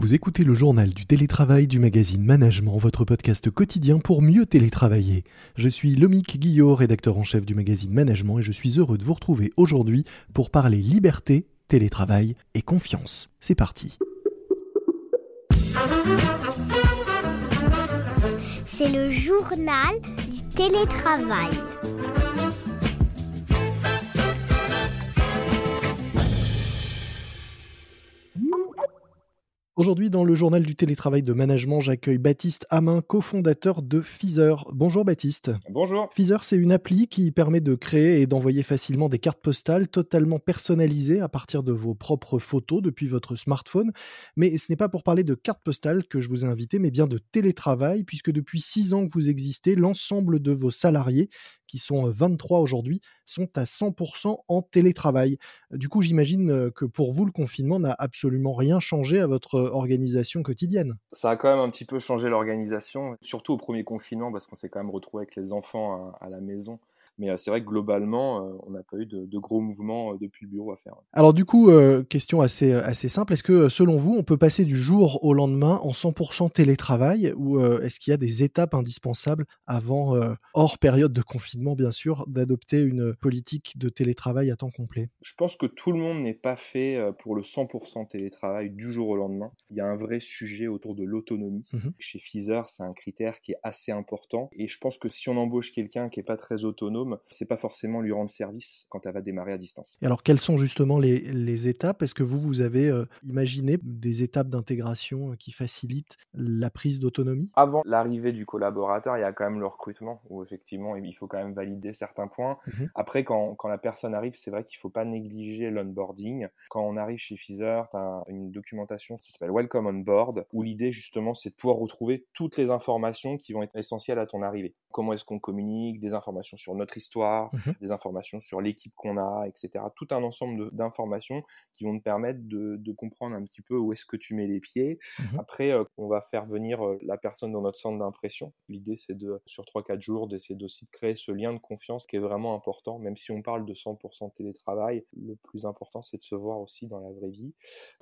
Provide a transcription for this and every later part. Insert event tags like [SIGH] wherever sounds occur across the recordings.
Vous écoutez le journal du télétravail du magazine Management, votre podcast quotidien pour mieux télétravailler. Je suis Lomique Guillot, rédacteur en chef du magazine Management, et je suis heureux de vous retrouver aujourd'hui pour parler liberté, télétravail et confiance. C'est parti. C'est le journal du télétravail. Aujourd'hui, dans le journal du télétravail de management, j'accueille Baptiste Hamin, cofondateur de Feezer. Bonjour Baptiste. Bonjour. Feezer, c'est une appli qui permet de créer et d'envoyer facilement des cartes postales totalement personnalisées à partir de vos propres photos depuis votre smartphone. Mais ce n'est pas pour parler de cartes postales que je vous ai invité, mais bien de télétravail, puisque depuis six ans que vous existez, l'ensemble de vos salariés qui sont 23 aujourd'hui, sont à 100% en télétravail. Du coup, j'imagine que pour vous, le confinement n'a absolument rien changé à votre organisation quotidienne. Ça a quand même un petit peu changé l'organisation, surtout au premier confinement, parce qu'on s'est quand même retrouvé avec les enfants à, la maison. Mais c'est vrai que globalement, on n'a pas eu de, gros mouvements depuis le bureau à faire. Alors du coup, question assez, assez simple, est-ce que selon vous, on peut passer du jour au lendemain en 100% télétravail ou est-ce qu'il y a des étapes indispensables avant, hors période de confinement bien sûr, d'adopter une politique de télétravail à temps complet? Je pense que tout le monde n'est pas fait pour le 100% télétravail du jour au lendemain. Il y a un vrai sujet autour de l'autonomie. Mmh Chez Pfizer, c'est un critère qui est assez important et je pense que si on embauche quelqu'un qui n'est pas très autonome, c'est pas forcément lui rendre service quand elle va démarrer à distance. Et alors, quelles sont justement les, étapes? Est-ce que vous, vous avez euh, imaginé des étapes d'intégration euh, qui facilitent la prise d'autonomie? Avant l'arrivée du collaborateur, il y a quand même le recrutement où effectivement il faut quand même valider certains points. Mmh Après, quand, la personne arrive, c'est vrai qu'il faut pas négliger l'onboarding. Quand on arrive chez Pfizer, tu as une documentation qui s'appelle Welcome on Board où l'idée justement c'est de pouvoir retrouver toutes les informations qui vont être essentielles à ton arrivée. Comment est-ce qu'on communique, des informations sur notre histoire, mmh des informations sur l'équipe qu'on a, etc. Tout un ensemble d'informations qui vont te permettre de, comprendre un petit peu où est-ce que tu mets les pieds. Mmh Après, euh, on va faire venir euh, la personne dans notre centre d'impression. L'idée, c'est de, sur 3-4 jours, d'essayer aussi de créer ce lien de confiance qui est vraiment important. Même si on parle de 100% télétravail, le plus important, c'est de se voir aussi dans la vraie vie.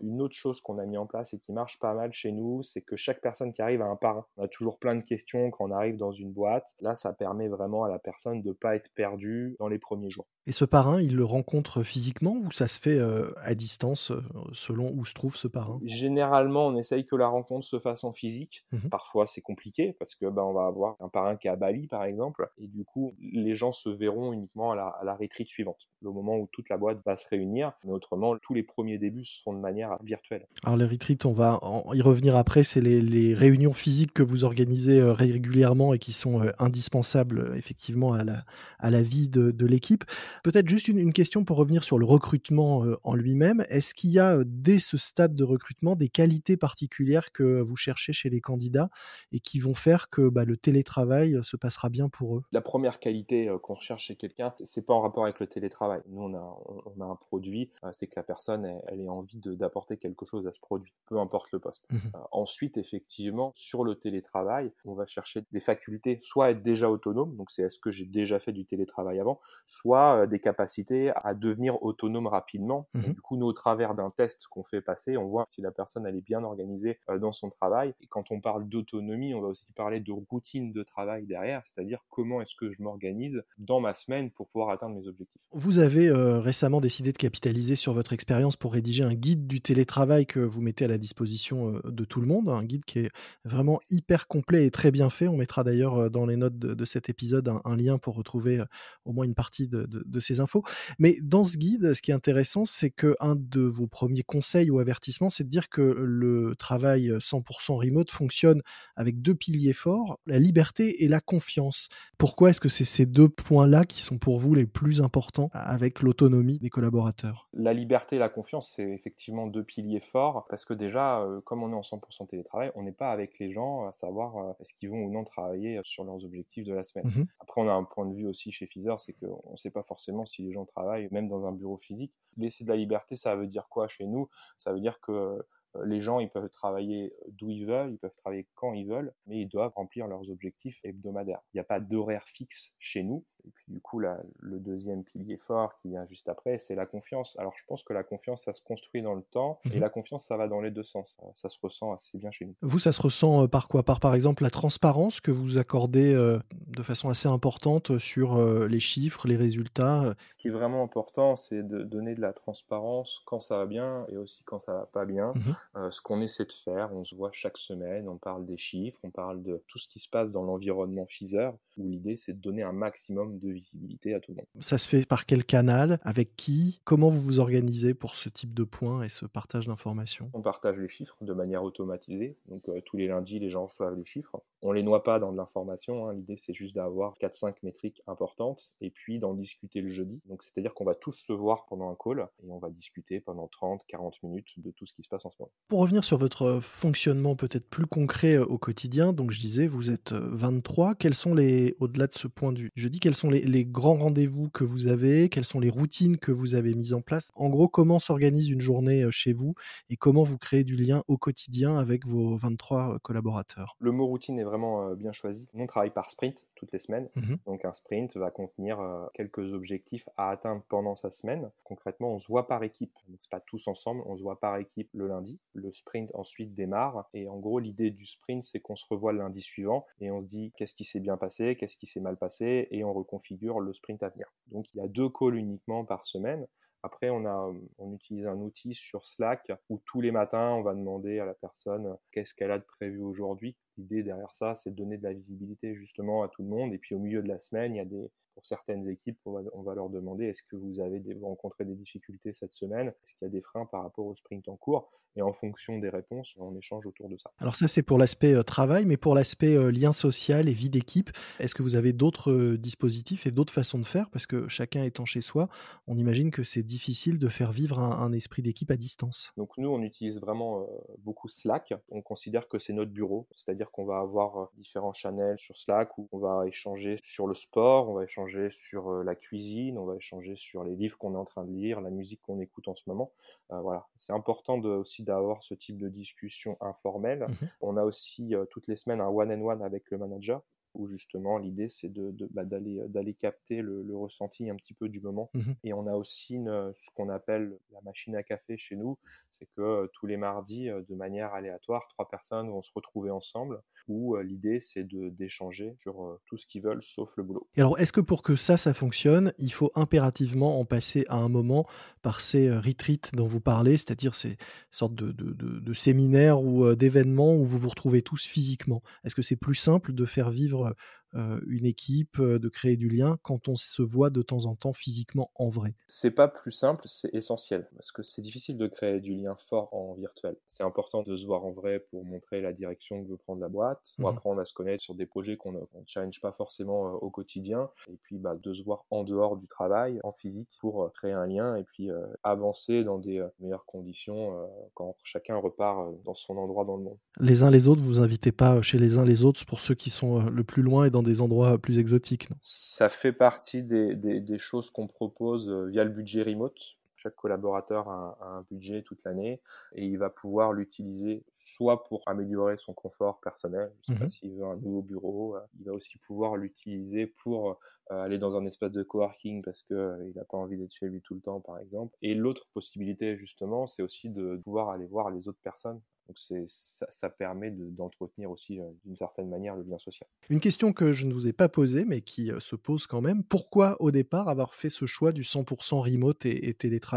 Une autre chose qu'on a mis en place et qui marche pas mal chez nous, c'est que chaque personne qui arrive a un parrain. On a toujours plein de questions quand on arrive dans une boîte. Là, ça permet vraiment à la personne de pas être perdu dans les premiers jours. Et ce parrain, il le rencontre physiquement ou ça se fait euh, à distance euh, selon où se trouve ce parrain? Généralement, on essaye que la rencontre se fasse en physique. Mmh Parfois, c'est compliqué parce que ben, on va avoir un parrain qui est à Bali, par exemple, et du coup, les gens se verront uniquement à la, à la suivante, le moment où toute la boîte va se réunir. Mais autrement, tous les premiers débuts se font de manière virtuelle. Alors les retreats, on va y revenir après. C'est les, réunions physiques que vous organisez euh, régulièrement et qui sont indispensables effectivement à la, à la vie de, l'équipe. Peut-être juste une, question pour revenir sur le recrutement euh, en lui-même. Est-ce qu'il y a euh, dès ce stade de recrutement des qualités particulières que vous cherchez chez les candidats et qui vont faire que bah, le télétravail euh, se passera bien pour eux? La première qualité qu'on recherche chez quelqu'un, c'est pas en rapport avec le télétravail. Nous, on a, on a un produit, c'est que la personne, elle, ait envie d'apporter quelque chose à ce produit, peu importe le poste. Mmh ensuite, effectivement, sur le télétravail, on va chercher des facultés, soit être déjà autonome, donc c'est est-ce que j'ai déjà fait du télétravail avant, soit euh, des capacités à devenir autonome rapidement. Mmh du coup, nous, au travers d'un test qu'on fait passer, on voit si la personne elle est bien organisée euh, dans son travail. Et quand on parle d'autonomie, on va aussi parler de routine de travail derrière, c'est-à-dire comment est-ce que je m'organise dans ma semaine pour pouvoir atteindre mes objectifs. Vous avez euh, récemment décidé de capitaliser sur votre expérience pour rédiger un guide du télétravail que vous mettez à la disposition de tout le monde, un guide qui est vraiment hyper complet et très bien fait. On mettra d'ailleurs dans les notes de, cet épisode un, un, lien pour retrouver au moins une partie de, ces infos. Mais dans ce guide, ce qui est intéressant, c'est qu'un de vos premiers conseils ou avertissements, c'est de dire que le travail 100% remote fonctionne avec deux piliers forts, la liberté et la confiance. Pourquoi est-ce que c'est ces deux points-là qui sont pour vous les plus importants avec l'autonomie des collaborateurs? La liberté et la confiance, c'est effectivement deux piliers forts parce que déjà, comme on est en 100% télétravail, on n'est pas avec les gens à savoir est-ce qu'ils vont ou non travailler sur leurs objectifs de la semaine. Mmh Après, on a un point de vue aussi chez Pfizer, c'est qu'on ne sait pas forcément si les gens travaillent, même dans un bureau physique. Laisser de la liberté, ça veut dire quoi chez nous? Ça veut dire que les gens, ils peuvent travailler d'où ils veulent, ils peuvent travailler quand ils veulent, mais ils doivent remplir leurs objectifs hebdomadaires. Il n'y a pas d'horaire fixe chez nous. Et puis du coup, le deuxième pilier fort qui vient juste après, c'est la confiance. Alors je pense que la confiance, ça se construit dans le temps, et mhm. la confiance, ça va dans les deux sens. Ça, se ressent assez bien chez nous. Vous, ça se ressent euh, par quoi? Par par exemple la transparence que vous accordez euh, de façon assez importante sur les chiffres, les résultats. Ce qui est vraiment important, c'est de donner de la transparence quand ça va bien et aussi quand ça va pas bien. Mhm. Euh, ce qu'on essaie de faire, on se voit chaque semaine, on parle des chiffres, on parle de tout ce qui se passe dans l'environnement Pfizer, où l'idée c'est de donner un maximum de visibilité à tout le monde. Ça se fait par quel canal Avec qui Comment vous vous organisez pour ce type de points et ce partage d'informations? On partage les chiffres de manière automatisée, donc euh, tous les lundis les gens reçoivent les chiffres. On les noie pas dans de l'information, hein. l'idée c'est juste d'avoir 4-5 métriques importantes et puis d'en discuter le jeudi. Donc c'est-à-dire qu'on va tous se voir pendant un call et on va discuter pendant 30-40 minutes de tout ce qui se passe en ce moment. Pour revenir sur votre fonctionnement peut-être plus concret euh, au quotidien, donc je disais, vous êtes 23. Euh, quels sont les, au-delà de ce point de vue, je dis quels sont les, grands rendez-vous que vous avez, quelles sont les routines que vous avez mises en place? En gros, comment s'organise une journée euh, chez vous et comment vous créez du lien au quotidien avec vos 23 collaborateurs? Le mot routine est vraiment bien choisi. on travaille par sprint toutes les semaines. Mmh donc un sprint va contenir quelques objectifs à atteindre pendant sa semaine. Concrètement, on se voit par équipe. Donc c'est pas tous ensemble, on se voit par équipe le lundi. Le sprint ensuite démarre. Et en gros, l'idée du sprint, c'est qu'on se revoit lundi suivant et on se dit qu'est-ce qui s'est bien passé, qu'est-ce qui s'est mal passé et on reconfigure le sprint à venir. Donc il y a deux calls uniquement par semaine. Après, on, a, on utilise un outil sur Slack où tous les matins, on va demander à la personne qu'est-ce qu'elle a de prévu aujourd'hui. L'idée derrière ça, c'est de donner de la visibilité justement à tout le monde. Et puis au milieu de la semaine, il y a des, pour certaines équipes, on va, leur demander est-ce que vous avez rencontré des difficultés cette semaine? Est-ce qu'il y a des freins par rapport au sprint en cours? Et en fonction des réponses, on échange autour de ça. Alors ça, c'est pour l'aspect euh, travail, mais pour l'aspect euh, lien social et vie d'équipe, est-ce que vous avez d'autres euh, dispositifs et d'autres façons de faire? Parce que chacun étant chez soi, on imagine que c'est difficile de faire vivre un, esprit d'équipe à distance. Donc nous, on utilise vraiment beaucoup Slack. On considère que c'est notre bureau, c'est-à-dire qu'on va avoir différents channels sur Slack où on va échanger sur le sport, on va échanger sur euh, la cuisine, on va échanger sur les livres qu'on est en train de lire, la musique qu'on écoute en ce moment. Euh, voilà, c'est important de, aussi d'avoir ce type de discussion informelle. Mmh on a aussi euh, toutes les semaines un one and one avec le manager où justement l'idée c'est de, bah, d'aller, d'aller capter le, ressenti un petit peu du moment. Mmh Et on a aussi ce qu'on appelle la machine à café chez nous, c'est que tous les mardis, de manière aléatoire, trois personnes vont se retrouver ensemble, où l'idée c'est de, d'échanger sur tout ce qu'ils veulent sauf le boulot. Et alors est-ce que pour que ça, ça fonctionne, il faut impérativement en passer à un moment par ces retreats dont vous parlez, c'est-à-dire ces sortes de, de, de séminaires ou d'événements où vous vous retrouvez tous physiquement? Est-ce que c'est plus simple de faire vivre euh, une équipe, euh, de créer du lien quand on se voit de temps en temps physiquement en vrai C'est pas plus simple, c'est essentiel parce que c'est difficile de créer du lien fort en virtuel. C'est important de se voir en vrai pour montrer la direction que veut prendre la boîte, pour mmh apprendre à se connaître sur des projets qu'on ne challenge pas forcément euh, au quotidien, et puis bah, de se voir en dehors du travail, en physique, pour créer un lien et puis avancer dans des meilleures conditions quand chacun repart dans son endroit dans le monde. Les uns les autres, vous invitez pas chez les uns les autres pour ceux qui sont le plus loin et dans des endroits plus exotiques. Ça fait partie des, des, choses qu'on propose euh, via le budget remote. Chaque collaborateur a, un budget toute l'année et il va pouvoir l'utiliser soit pour améliorer son confort personnel, je sais pas mhm. s'il veut un nouveau bureau, euh, il va aussi pouvoir l'utiliser pour euh, aller dans un espace de coworking parce qu'il n'a pas envie d'être chez lui tout le temps par exemple. Et l'autre possibilité justement, c'est aussi de pouvoir aller voir les autres personnes donc ça, ça, permet d'entretenir aussi euh, d'une certaine manière le lien social. Une question que je ne vous ai pas posée, mais qui euh, se pose quand même. Pourquoi au départ avoir fait ce choix du 100% remote et, télétravail?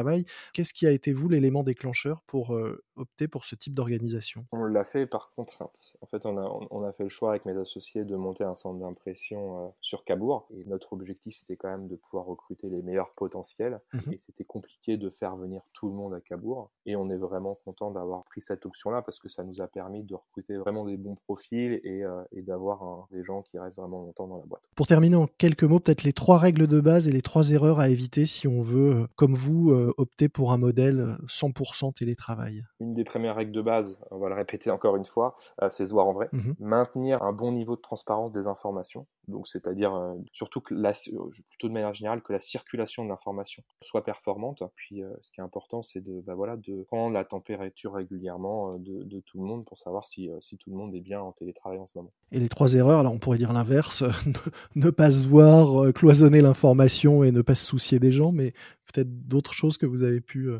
Qu'est-ce qui a été, vous, l'élément déclencheur pour opter pour ce type d'organisation On l'a fait par contrainte. En fait, on a, on a, fait le choix avec mes associés de monter un centre d'impression sur Cabourg. Et notre objectif, c'était quand même de pouvoir recruter les meilleurs potentiels. Mmh et c'était compliqué de faire venir tout le monde à Cabourg. Et on est vraiment content d'avoir pris cette option-là parce que ça nous a permis de recruter vraiment des bons profils et, euh, d'avoir des gens qui restent vraiment longtemps dans la boîte. Pour terminer en quelques mots, peut-être les trois règles de base et les trois erreurs à éviter si on veut, euh, comme vous, euh, opter pour un modèle 100% télétravail. Une une des premières règles de base, on va le répéter encore une fois, euh, c'est se voir en vrai. Mmh Maintenir un bon niveau de transparence des informations. Donc, c'est-à-dire euh, surtout que la, plutôt de manière générale que la circulation de l'information soit performante. Puis, ce qui est important, c'est de, bah, voilà, de prendre la température régulièrement de, de, tout le monde pour savoir si, si tout le monde est bien en télétravail en ce moment. Et les trois erreurs, là, on pourrait dire l'inverse [LAUGHS] ne pas se voir, cloisonner l'information et ne pas se soucier des gens, mais peut-être d'autres choses que vous avez pu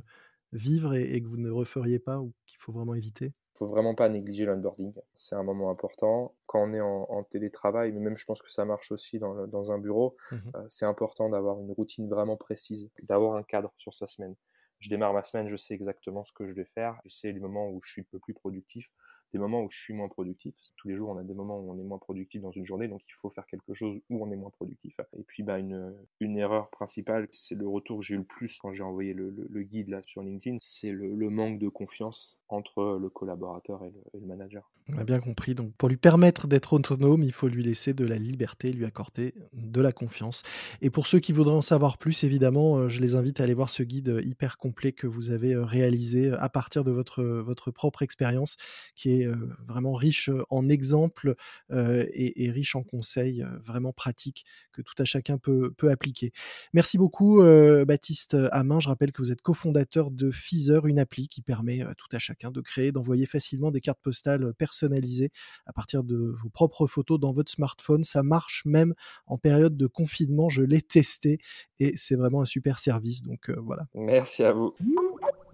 vivre et, que vous ne referiez pas ou qu'il faut vraiment éviter? Il faut vraiment pas négliger l'onboarding. C'est un moment important. Quand on est en, télétravail, mais même je pense que ça marche aussi dans, un bureau, mmh c'est important d'avoir une routine vraiment précise, d'avoir un cadre sur sa semaine. Je démarre ma semaine, je sais exactement ce que je vais faire, je sais les moments où je suis un peu plus productif, des moments où je suis moins productif. Tous les jours, on a des moments où on est moins productif dans une journée, donc il faut faire quelque chose où on est moins productif. Et puis, bah, une, erreur principale, c'est le retour que j'ai eu le plus quand j'ai envoyé le, guide là sur LinkedIn, c'est le, manque de confiance entre le collaborateur et le, manager. On a bien compris. Donc, pour lui permettre d'être autonome, il faut lui laisser de la liberté, lui accorder de la confiance. Et pour ceux qui voudraient en savoir plus, évidemment, euh, je les invite à aller voir ce guide hyper complet que vous avez euh, réalisé à partir de votre, votre propre expérience, qui est vraiment riche en exemples et, riche en conseils vraiment pratiques que tout à chacun peut, appliquer. Merci beaucoup, Baptiste Amin. Je rappelle que vous êtes cofondateur de Feezer, une appli qui permet à tout à chacun de créer, d'envoyer facilement des cartes postales personnalisées à partir de vos propres photos dans votre smartphone. Ça marche même en période de confinement. Je l'ai testé et c'est vraiment un super service. Donc voilà. Merci à vous.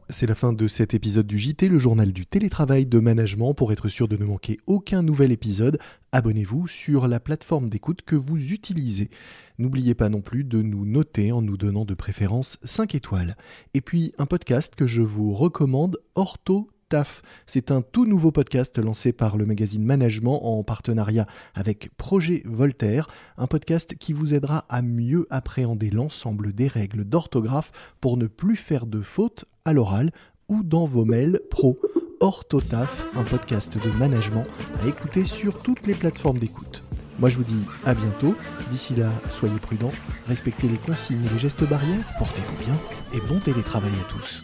C'est la fin de cet épisode du JT, le journal du télétravail de management. Pour être sûr de ne manquer aucun nouvel épisode, abonnez-vous sur la plateforme d'écoute que vous utilisez. N'oubliez pas non plus de nous noter en nous donnant de préférence 5 étoiles. Et puis un podcast que je vous recommande, Ortho Taf. C'est un tout nouveau podcast lancé par le magazine Management en partenariat avec Projet Voltaire, un podcast qui vous aidera à mieux appréhender l'ensemble des règles d'orthographe pour ne plus faire de fautes à l'oral ou dans vos mails pro. Orthotaf, un podcast de management à écouter sur toutes les plateformes d'écoute. Moi je vous dis à bientôt, d'ici là soyez prudents, respectez les consignes et les gestes barrières, portez-vous bien et bon télétravail à tous.